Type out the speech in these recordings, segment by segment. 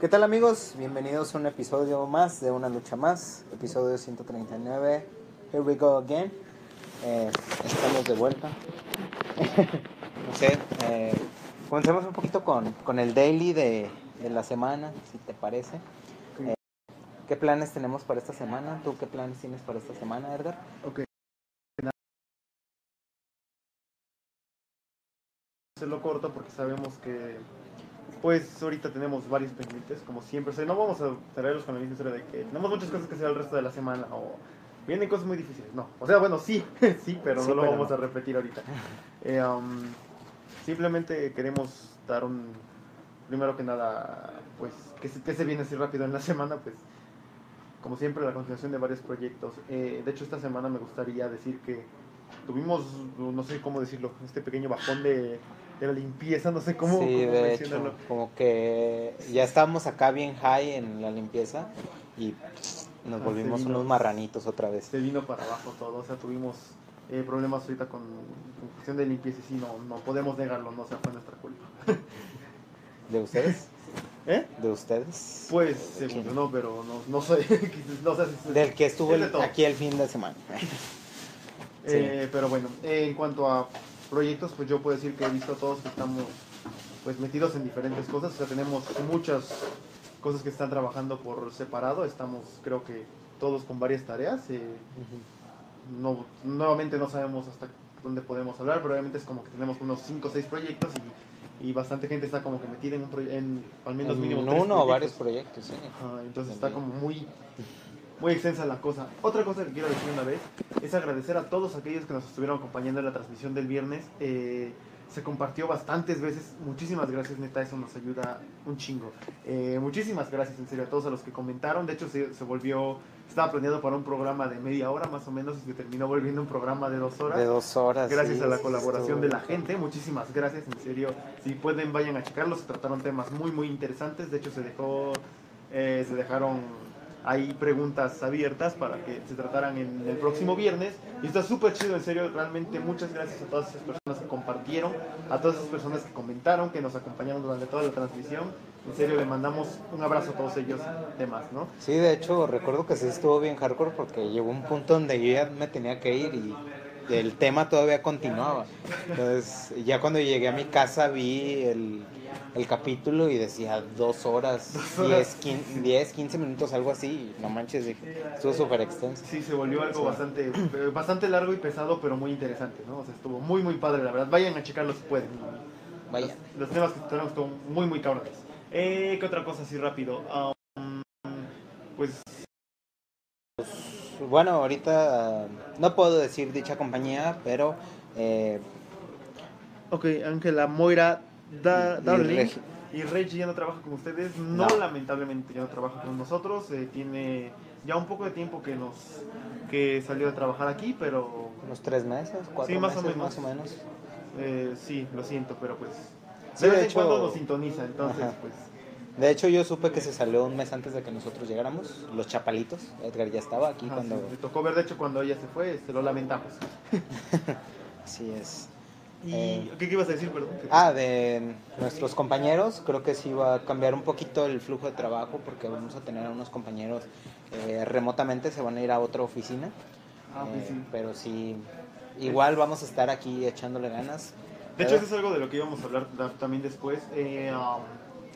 ¿Qué tal amigos? Bienvenidos a un episodio más de Una Lucha Más, episodio 139. Here we go again. Eh, estamos de vuelta. no sé, eh, comencemos un poquito con, con el daily de, de la semana, si te parece. Eh, ¿Qué planes tenemos para esta semana? ¿Tú qué planes tienes para esta semana, Edgar? Ok. Hacerlo corto porque sabemos que pues ahorita tenemos varios pendientes, como siempre. O sea, no vamos a traerlos con la misma historia de que tenemos muchas cosas que hacer el resto de la semana o vienen cosas muy difíciles. No, o sea, bueno, sí, sí, pero Sí, no lo pero vamos no. a repetir ahorita. Eh, um, simplemente queremos dar un, primero que nada, pues, que se, que se viene así rápido en la semana, pues, como siempre, la continuación de varios proyectos. Eh, de hecho, esta semana me gustaría decir que tuvimos, no sé cómo decirlo, este pequeño bajón de, de la limpieza, no sé cómo, sí, cómo de hecho, como que ya estábamos acá bien high en la limpieza y nos Ah, volvimos vino. unos marranitos otra vez. se vino para abajo todo, o sea, tuvimos eh, problemas ahorita con, con cuestión de limpieza y sí, no, no podemos negarlo, no o sea, fue nuestra culpa. ¿De ustedes? ¿Eh? ¿De ustedes? Pues, según yo no, pero no, no sé, no sé si- Del que estuvo de el- aquí el fin de semana. Eh, pero bueno, eh, en cuanto a proyectos, pues yo puedo decir que he visto a todos que estamos pues metidos en diferentes cosas, o sea, tenemos muchas cosas que están trabajando por separado, estamos creo que todos con varias tareas, eh, no, nuevamente no sabemos hasta dónde podemos hablar, pero obviamente es como que tenemos unos 5 o 6 proyectos y, y bastante gente está como que metida en, un en al menos En mínimo uno tres o varios proyectos. sí. Entonces está como muy muy extensa la cosa. Otra cosa que quiero decir una vez es agradecer a todos aquellos que nos estuvieron acompañando en la transmisión del viernes. Eh, se compartió bastantes veces. Muchísimas gracias, neta, eso nos ayuda un chingo. Eh, muchísimas gracias, en serio, a todos a los que comentaron. De hecho, se, se volvió, estaba planeado para un programa de media hora más o menos y se terminó volviendo un programa de dos horas. De dos horas. Gracias sí, a la colaboración de la gente, muchísimas gracias, en serio. Si pueden, vayan a checarlo. Se trataron temas muy, muy interesantes. De hecho, se dejó, eh, se dejaron ahí preguntas abiertas para que se trataran en el próximo viernes. Y está súper chido, en serio. Realmente, muchas gracias a todas esas personas que compartieron, a todas esas personas que comentaron, que nos acompañaron durante toda la transmisión. En serio, le mandamos un abrazo a todos ellos, demás, ¿no? Sí, de hecho, recuerdo que sí estuvo bien hardcore porque llegó un punto donde yo ya me tenía que ir y el tema todavía continuaba. Entonces, ya cuando llegué a mi casa vi el, el capítulo y decía dos horas, Dos horas. 10, 15, 10, 15 minutos, algo así. No manches, dije, estuvo súper extenso. Sí, se volvió algo bastante eh, bastante largo y pesado, pero muy interesante, ¿no? O sea, estuvo muy, muy padre, la verdad. Vayan a checarlo si pueden. Vaya. Los, los temas que trataron estuvo muy, muy cabrones. Eh, ¿Qué otra cosa así rápido? Um, pues, Bueno, ahorita eh, no puedo decir dicha compañía, pero eh, ok, Ángela Moira Da- Y- y Darling. Regi. Y Reggie ya no trabaja con ustedes. No, No. lamentablemente ya no trabaja con nosotros. eh, tiene ya un poco de tiempo que nos que salió a trabajar aquí, pero unos tres meses, cuatro Sí, más o meses, menos. más o menos. eh, sí, lo siento, pero pues Sí, de de vez en hecho- cuando nos sintoniza, entonces Ajá. pues De hecho, yo supe que se salió un mes antes de que nosotros llegáramos, los chapalitos. Edgar ya estaba aquí Ajá, cuando... sí, me tocó ver, de hecho, cuando ella se fue, se lo lamentamos. Así es. ¿Y Eh. qué, qué ibas a decir, perdón? Ah, de nuestros compañeros, creo que sí va a cambiar un poquito el flujo de trabajo porque vamos a tener a unos compañeros eh, remotamente, se van a ir a otra oficina. Ah, Eh, sí. Pero sí, igual vamos a estar aquí echándole ganas. De hecho, eso es algo de lo que íbamos a hablar también después. Eh, um,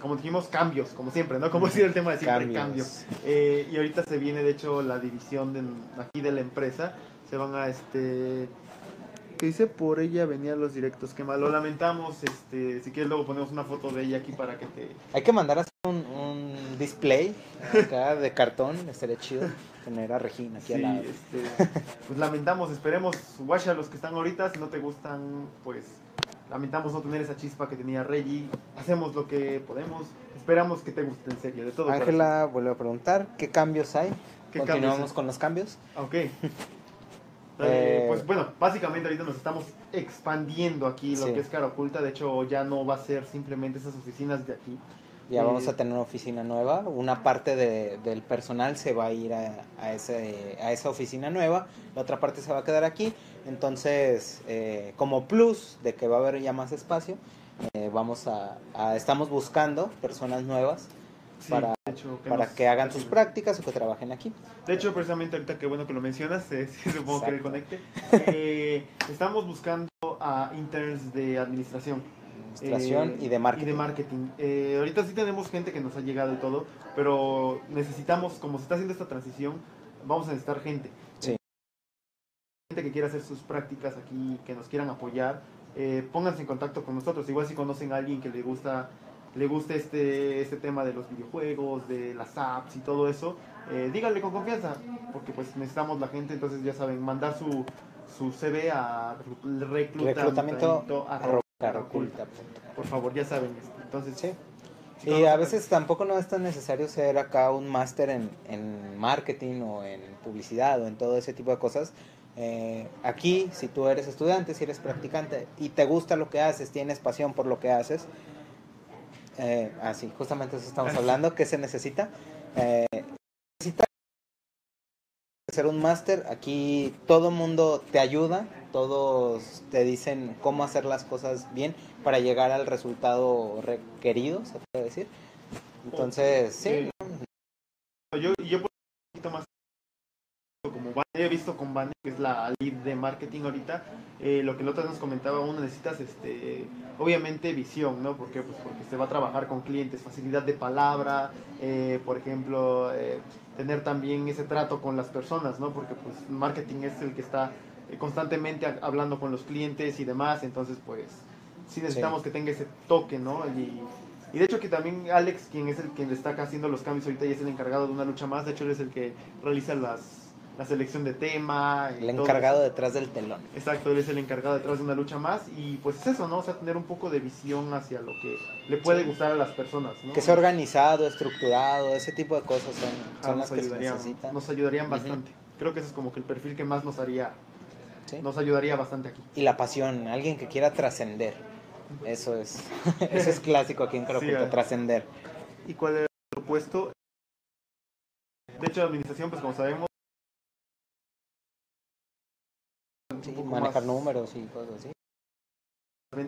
como dijimos, cambios, como siempre, ¿no? Como ha sido el tema de siempre, Cambios. cambios. Eh, y ahorita se viene, de hecho, la división de, aquí de la empresa. Se van a, este... ¿Qué dice? Por ella venían los directos. Que mal, lo lamentamos. Este, si quieres, luego ponemos una foto de ella aquí para que te... Hay que mandar a hacer un, un display acá de cartón, estaría chido tener a Regina aquí Sí, al lado. este, pues lamentamos, esperemos, guacha los que están ahorita, si no te gustan, pues lamentamos no tener esa chispa que tenía Reggie, hacemos lo que podemos, esperamos que te guste en serio, de todo. Ángela vuelve a preguntar, ¿qué cambios hay? ¿Qué Continuamos cambios con los cambios. Ok. Eh, Eh, pues bueno, básicamente ahorita nos estamos expandiendo aquí lo Sí. que es cara oculta, de hecho ya no va a ser simplemente esas oficinas de aquí. Ya Eh, vamos a tener una oficina nueva. Una parte de- del personal se va a ir a, a ese, a esa oficina nueva. La otra parte se va a quedar aquí. Entonces, eh, como plus de que va a haber ya más espacio, eh, vamos a, a- estamos buscando personas nuevas para, para que hagan sus prácticas o que trabajen aquí. De hecho, precisamente ahorita que bueno que lo mencionas, eh, supongo que le conecte, eh, estamos buscando a interns de administración. Administración y de marketing. Y de marketing. ahorita sí tenemos gente que nos ha llegado y todo, pero necesitamos, como se está haciendo esta transición, vamos a necesitar gente. Sí. Gente que quiera hacer sus prácticas aquí, que nos quieran apoyar, pónganse en contacto con nosotros. Igual si conocen a alguien que le gusta le guste este, este tema de los videojuegos, de las apps y todo eso, eh, díganle con confianza, porque pues necesitamos la gente, entonces ya saben, mandar su, su CV a reclutamiento, Por favor, ya saben. Entonces, sí. Y a veces tampoco no es tan necesario ser acá un máster en, en, marketing o en publicidad o en todo ese tipo de cosas. Eh, aquí, si tú eres estudiante, si eres practicante y te gusta lo que haces, tienes pasión por lo que haces, eh, ah, sí, justamente eso estamos hablando. ¿Qué se necesita? Eh, necesita ser un máster. Aquí todo mundo te ayuda, todos te dicen cómo hacer las cosas bien para llegar al resultado requerido, se puede decir. Entonces, sí. Yo, yo he visto con Vane, que es la lead de marketing ahorita, eh, lo que el otro nos comentaba, uno necesitas este obviamente visión, ¿no? ¿Por Pues porque se va a trabajar con clientes, facilidad de palabra, eh, por ejemplo, eh, tener también ese trato con las personas, ¿no? Porque pues marketing es el que está constantemente hablando con los clientes y demás, entonces pues sí necesitamos que tenga ese toque, ¿no? Y, y de hecho que también Alex, quien es el que está haciendo los cambios ahorita y es el encargado de una lucha más, de hecho él es el que realiza las la selección de tema. el encargado detrás del telón. Exacto, él es el encargado detrás de una lucha más y pues es eso, ¿no? O sea, tener un poco de visión hacia lo que le puede gustar a las personas, ¿no? Que sea organizado, estructurado, ese tipo de cosas son, son las que se necesitan. Nos ayudarían bastante. Creo que ese es como que el perfil que más nos haría, nos ayudaría bastante aquí. Y la pasión, alguien que quiera trascender. Eso es, eso es clásico aquí en Crocuta, trascender. ¿Y cuál es el puesto? De hecho, la administración, pues como sabemos, manejar números y cosas así.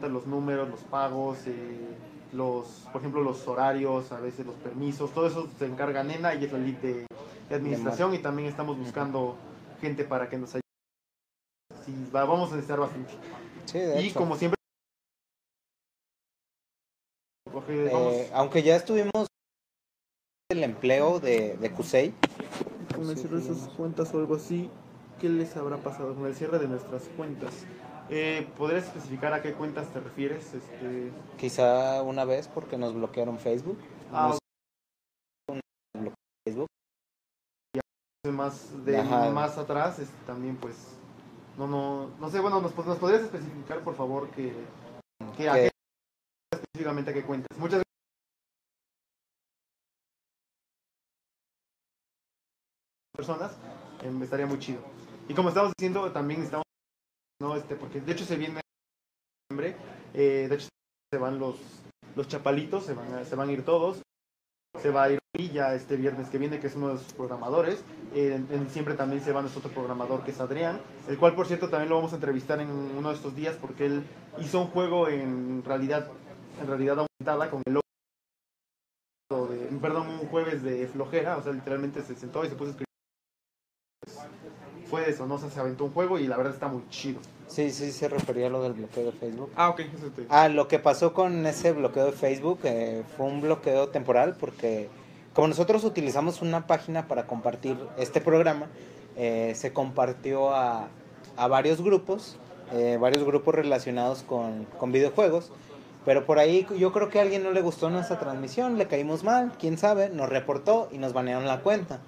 Los números, los pagos, eh, los, por ejemplo, los horarios, a veces los permisos, todo eso se encarga Nena y es la lead de, administración y también estamos buscando gente para que nos ayude. vamos a necesitar bastante. y como siempre, eh, aunque ya estuvimos el empleo de, de Cusey. Con esas cuentas o algo así, ¿qué les habrá pasado con el cierre de nuestras cuentas? Eh, ¿Podrías especificar a qué cuentas te refieres? Este... Quizá una vez porque nos bloquearon Facebook. Ah, Facebook. Y más, de, más atrás este, también pues no no no sé bueno nos, podrías especificar por favor que, que a qué, específicamente a qué cuentas muchas personas eh, estaría muy chido y como estamos diciendo, también estamos, ¿no? Este, porque de hecho se viene en eh, de hecho se van los, los chapalitos, se van, a, se van a ir todos. Se va a ir Villa este viernes que viene, que es uno de sus programadores. Eh, en, diciembre también se va nuestro otro programador, que es Adrián, el cual, por cierto, también lo vamos a entrevistar en uno de estos días, porque él hizo un juego en realidad, en realidad aumentada con el perdón, un jueves de flojera, o sea, literalmente se sentó y se puso a escribir fue eso, ¿no? se aventó un juego y la verdad está muy chido. Sí, sí, se refería a lo del bloqueo de Facebook. Ah, ok. Ah, lo que pasó con ese bloqueo de Facebook eh, fue un bloqueo temporal porque como nosotros utilizamos una página para compartir este programa, eh, se compartió a, a varios grupos, eh, varios grupos relacionados con, con videojuegos. Pero por ahí yo creo que a alguien no le gustó nuestra transmisión, le caímos mal, quién sabe, nos reportó y nos banearon la cuenta.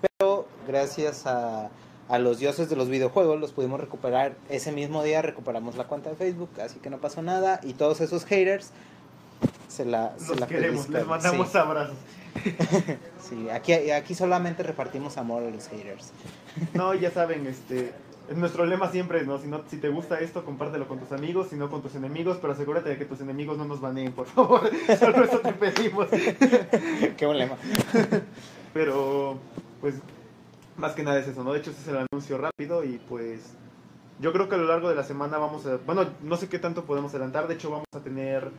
Pero gracias a, a los dioses de los videojuegos los pudimos recuperar ese mismo día, recuperamos la cuenta de Facebook, así que no pasó nada y todos esos haters se la, se la queremos, les mandamos abrazos. sí, aquí, aquí solamente repartimos amor a los haters. no, ya saben, este, nuestro lema siempre es, ¿no? Si, no, si te gusta esto, compártelo con tus amigos, si no con tus enemigos, pero asegúrate de que tus enemigos no nos baneen, por favor. Solo eso te pedimos. Qué buen lema. pero, pues, más que nada es eso, ¿no? De hecho, ese es el anuncio rápido y pues yo creo que a lo largo de la semana vamos a, bueno, no sé qué tanto podemos adelantar, de hecho vamos a tener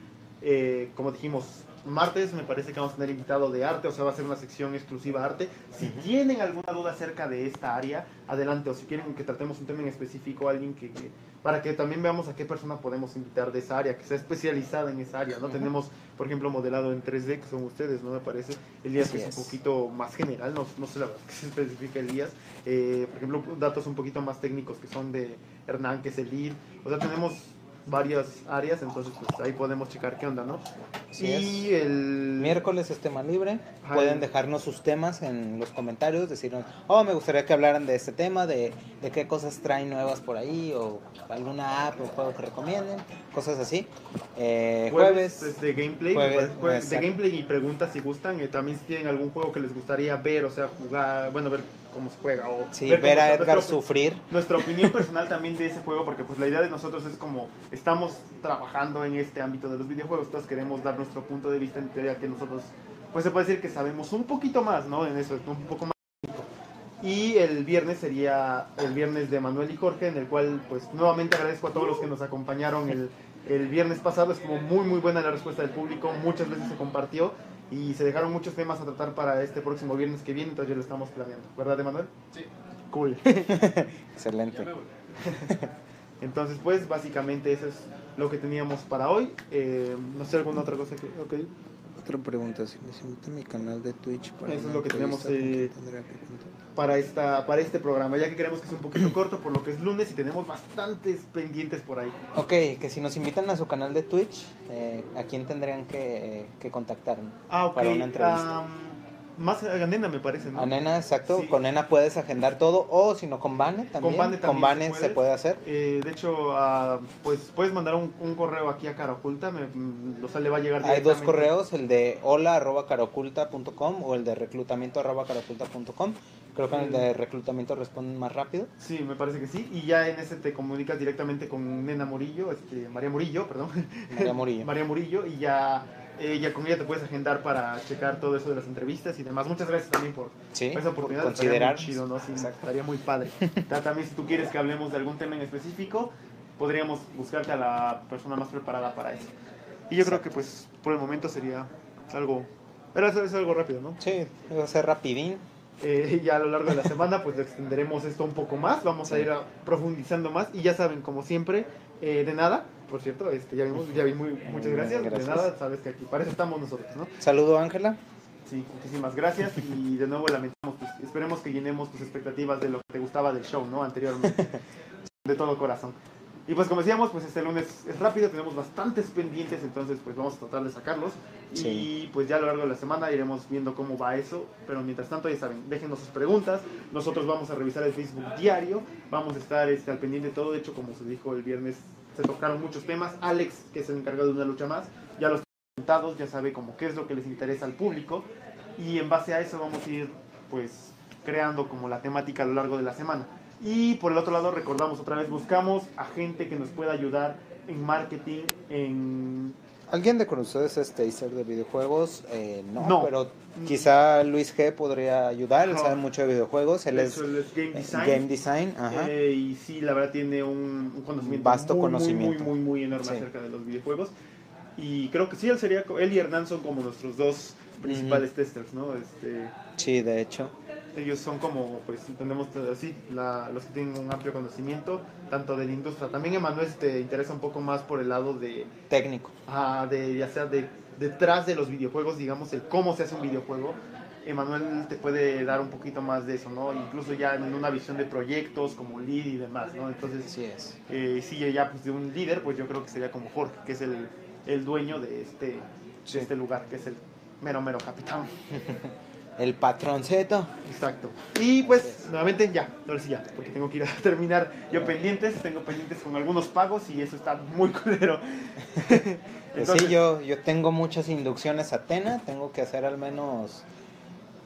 Eh, como dijimos, martes me parece que vamos a tener invitado de arte, o sea, va a ser una sección exclusiva arte. Si tienen alguna duda acerca de esta área, adelante, o si quieren que tratemos un tema en específico, alguien que, que- para que también veamos a qué persona podemos invitar de esa área, que sea especializada en esa área, ¿no? Tenemos, por ejemplo, modelado en 3D, que son ustedes, ¿no? Me parece. Elías, Así que es, es. un poquito más general, no, no sé la verdad que se especifica Elías. Eh, por ejemplo, datos un poquito más técnicos que son de Hernán, que es el lead. O sea, tenemos varias áreas, entonces pues ahí podemos checar qué onda, ¿no? Así y el Miércoles es tema libre. Ajá, Pueden dejarnos sus temas en los comentarios, decirnos, oh, me gustaría que hablaran de este tema, de, de qué cosas traen nuevas por ahí, o alguna app o juego que recomienden, cosas así. Eh, jueves, jueves, es de gameplay, jueves, parece- jueves de gameplay y preguntas si gustan. eh, también si tienen algún juego que les gustaría ver, o sea, jugar, bueno, ver cómo se juega. O sí, ver, ver a Edgar nuestro- sufrir. nuestra opinión personal también de ese juego, porque pues la idea de nosotros es como estamos trabajando en este ámbito de los videojuegos, entonces queremos dar nuestro punto de vista en teoría que nosotros, pues se puede decir que sabemos un poquito más, ¿no? En eso, un poco más. Y el viernes sería el viernes de Manuel y Jorge, en el cual pues nuevamente agradezco a todos los que nos acompañaron el, el viernes pasado, estuvo muy muy buena la respuesta del público, muchas veces se compartió y se dejaron muchos temas a tratar para este próximo viernes que viene, entonces ya lo estamos planeando, ¿verdad, Emanuel? Sí. Cool. Excelente. Entonces, pues, básicamente eso es lo que teníamos para hoy. Eh, no sé, alguna otra cosa que... ok. Otra pregunta, si les invito a mi canal de Twitch para Eso es una lo que tenemos, entrevista, ¿con eh, que esta, para este programa, ya que queremos que sea un poquito corto por lo que es lunes y tenemos bastantes pendientes por ahí. Ok, que si nos invitan a su canal de Twitch, eh, ¿a quién tendrían que, que contactar? Ah, ok. Para una entrevista. Más a Nena, me parece, ¿no? A Nena, exacto. Sí. Con Nena puedes agendar todo. O si no, con Vane también. Vane también Con Vane se se puede. hacer. Eh, de hecho, ah, pues puedes mandar un, un correo aquí a Cara Oculta, me, mm, o sea, le va a llegar Hay dos correos, el de hola arroba caroculta.com o el de reclutamiento arroba caroculta.com. Creo que en el de reclutamiento responden más rápido. Sí, me parece que sí. Y ya en ese te comunicas directamente con Nena Murillo, este, María Murillo, perdón. María Murillo. María Murillo y ya, eh, ya con ella te puedes agendar para checar todo eso de las entrevistas y demás. Muchas gracias también por Sí, esa oportunidad. por Estaría muy considerar. chido, ¿no? Sí, Exacto. estaría muy padre. Ta- también si tú quieres que hablemos de algún tema en específico, podríamos buscarte a la persona más preparada para eso. Y yo creo que pues por el momento sería algo... Pero eso es algo rápido, ¿no? Sí, va a ser rapidín. Eh, ya a lo largo de la semana pues extenderemos esto un poco más, vamos a Sí. ir a- profundizando más y ya saben, como siempre, eh, de nada, por cierto, este, ya vimos, ya vi muy, muchas gracias, Gracias. de nada, sabes que aquí para eso estamos nosotros, ¿no? Saludo, Ángela. Sí, muchísimas gracias y de nuevo lamentamos, pues, esperemos que llenemos tus expectativas de lo que te gustaba del show, ¿no? Anteriormente, de todo corazón. Y pues como decíamos, pues este lunes es rápido, tenemos bastantes pendientes, entonces pues vamos a tratar de sacarlos. Y Sí. pues ya a lo largo de la semana iremos viendo cómo va eso, pero mientras tanto ya saben, déjenos sus preguntas, nosotros vamos a revisar el Facebook diario, vamos a estar este, al pendiente de todo, de hecho como se dijo el viernes, se tocaron muchos temas, Alex, que es el encargado de una lucha más, ya los presentados, ya sabe como qué es lo que les interesa al público, y en base a eso vamos a ir pues creando como la temática a lo largo de la semana. Y por el otro lado, recordamos otra vez, buscamos a gente que nos pueda ayudar en marketing, en... ¿Alguien de con ustedes es taster de videojuegos? Eh, no, No. pero quizá Luis G podría ayudar. Él sabe mucho de videojuegos. Él es hecho, él es game eh, design. game design. Ajá. Eh, y sí, la verdad tiene un, un conocimiento Vasto muy, conocimiento. muy, muy, muy enorme Sí. acerca de los videojuegos. Y creo que sí, él sería, él y Hernán son como nuestros dos principales testers, ¿no? Este, Sí, de hecho. Ellos son como, pues, entendemos así, la, los que tienen un amplio conocimiento, tanto de la industria. También Emanuel te interesa un poco más por el lado de, Técnico. ah, de ya sea de detrás de los videojuegos, digamos, el cómo se hace un videojuego. Emanuel te puede dar un poquito más de eso, ¿no? Incluso ya en una visión de proyectos como lead y demás, ¿no? Entonces, Así es. eh, sí, ya pues, de un líder, pues yo creo que sería como Jorge, que es el, el dueño de este, Sí. de este lugar, que es el mero, mero capitán. El patronceto. Exacto. Y pues, nuevamente ya, ahora sí ya, porque tengo que ir a terminar yo pendientes, tengo pendientes con algunos pagos y eso está muy culero. Pues sí, yo, yo tengo muchas inducciones a Tena. Tengo que hacer al menos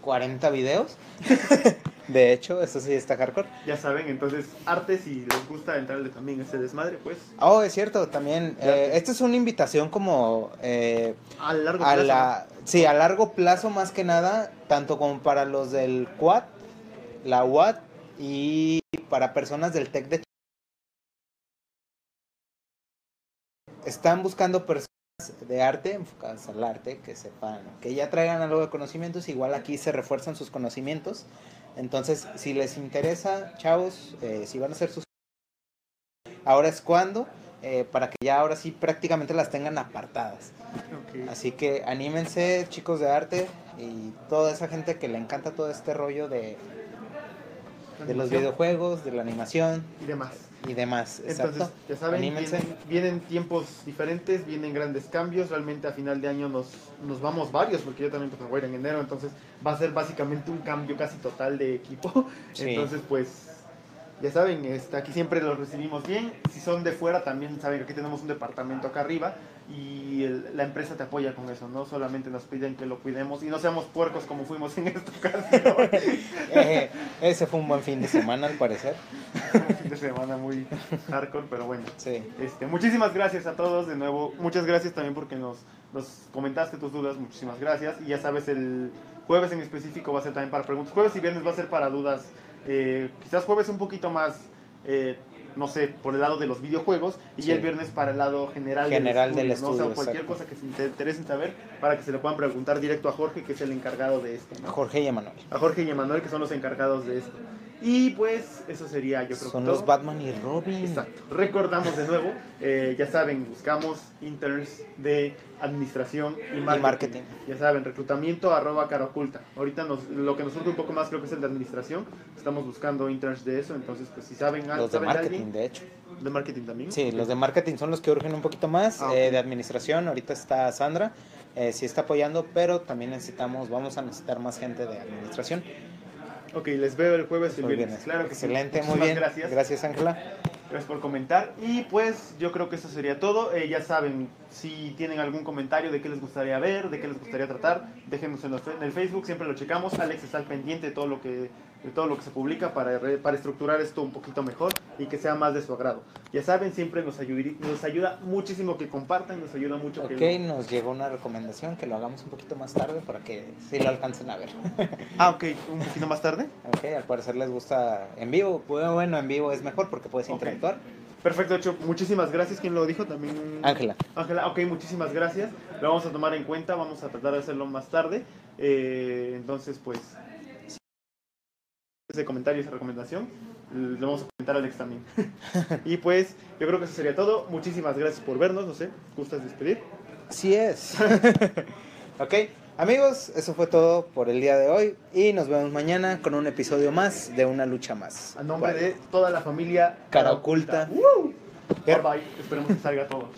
40 videos. de hecho, eso sí está hardcore. Ya saben, entonces, arte, si les gusta entrarle también a ese desmadre, pues, Oh, es cierto, también. Eh, esta es una invitación como eh, a largo a plazo. la, sí, a largo plazo más que nada, tanto como para los del Quad, la UAT y para personas del TEC de Están buscando personas de arte, enfocadas al arte, que sepan, que ya traigan algo de conocimientos, igual aquí se refuerzan sus conocimientos. Entonces, si les interesa, chavos, eh, si van a hacer sus... Ahora es cuando, eh, para que ya ahora sí prácticamente las tengan apartadas. Así que anímense, chicos de arte, y toda esa gente que le encanta todo este rollo de, de los videojuegos, de la animación. Y demás. Y demás, Entonces, ya saben, vienen, tiempos diferentes, vienen grandes cambios. Realmente a final de año nos, nos vamos varios, porque yo también pues, voy a ir en enero. Entonces va a ser básicamente un cambio casi total de equipo. Entonces, pues ya saben, está, aquí siempre los recibimos bien. Si son de fuera, también saben que aquí tenemos un departamento acá arriba y la empresa te apoya con eso, no solamente nos piden que lo cuidemos y no seamos puercos como fuimos en esta ocasión. Eh, ese fue un buen fin de semana, al parecer. un fin de semana muy hardcore, pero bueno. Sí. Este, muchísimas gracias a todos de nuevo. Muchas gracias también porque nos, nos comentaste tus dudas. Muchísimas gracias. Y ya sabes, el jueves en específico va a ser también para preguntas. Jueves y viernes va a ser para dudas eh, quizás jueves un poquito más, eh, no sé, por el lado de los videojuegos y el viernes para el lado general, general del estudio. ¿no? o sea, cualquier cosa que se interesen saber para que se le puedan preguntar directo a Jorge, que es el encargado de esto. A Jorge y Emanuel. A Jorge y Emanuel, que son los encargados de esto. Y pues eso sería, yo creo Son los Batman y Robin. Exacto. Recordamos de nuevo, eh, ya saben, buscamos interns de administración y marketing. Ya saben, reclutamiento arroba cara oculta. Ahorita nos, lo que nos surge un poco más creo que es el de administración. Estamos buscando interns de eso, entonces pues si saben Los de marketing, de hecho. ¿De marketing también? Sí, los de marketing son los que urgen un poquito más. Ah, eh, de administración, ahorita está Sandra, eh, sí está apoyando, pero también necesitamos, vamos a necesitar más gente de administración. Ok, les veo el jueves y el viernes. Claro que Excelente, muy bien. Gracias. Gracias, Ángela. Gracias por comentar. Y pues yo creo que eso sería todo. Eh, ya saben, si tienen algún comentario de qué les gustaría ver, de qué les gustaría tratar, déjenos en, en el Facebook, siempre lo checamos. Alex está al pendiente de todo lo que de todo lo que se publica para, para estructurar esto un poquito mejor y que sea más de su agrado. Ya saben, siempre nos, nos ayuda muchísimo que compartan, nos ayuda mucho Ok, nos llegó una recomendación que lo hagamos un poquito más tarde para que sí lo alcancen a ver. ah, ok, un poquito más tarde. Ok, al parecer les gusta en vivo. Bueno, en vivo es mejor porque puedes interactuar. Perfecto, hecho, muchísimas gracias. ¿Quién lo dijo? También. Ángela. Ángela, ok, muchísimas gracias. Lo vamos a tomar en cuenta, vamos a tratar de hacerlo más tarde. Eh, entonces, pues, ese comentario, esa recomendación, lo vamos a comentar a Alex también. y pues yo creo que eso sería todo. Muchísimas gracias por vernos, no sé, ¿gustas despedir? Así es. ok, amigos, eso fue todo por el día de hoy y nos vemos mañana con un episodio más de Una Lucha Más. A nombre de toda la familia Cara Oculta. Bye bye, esperemos que salga todo.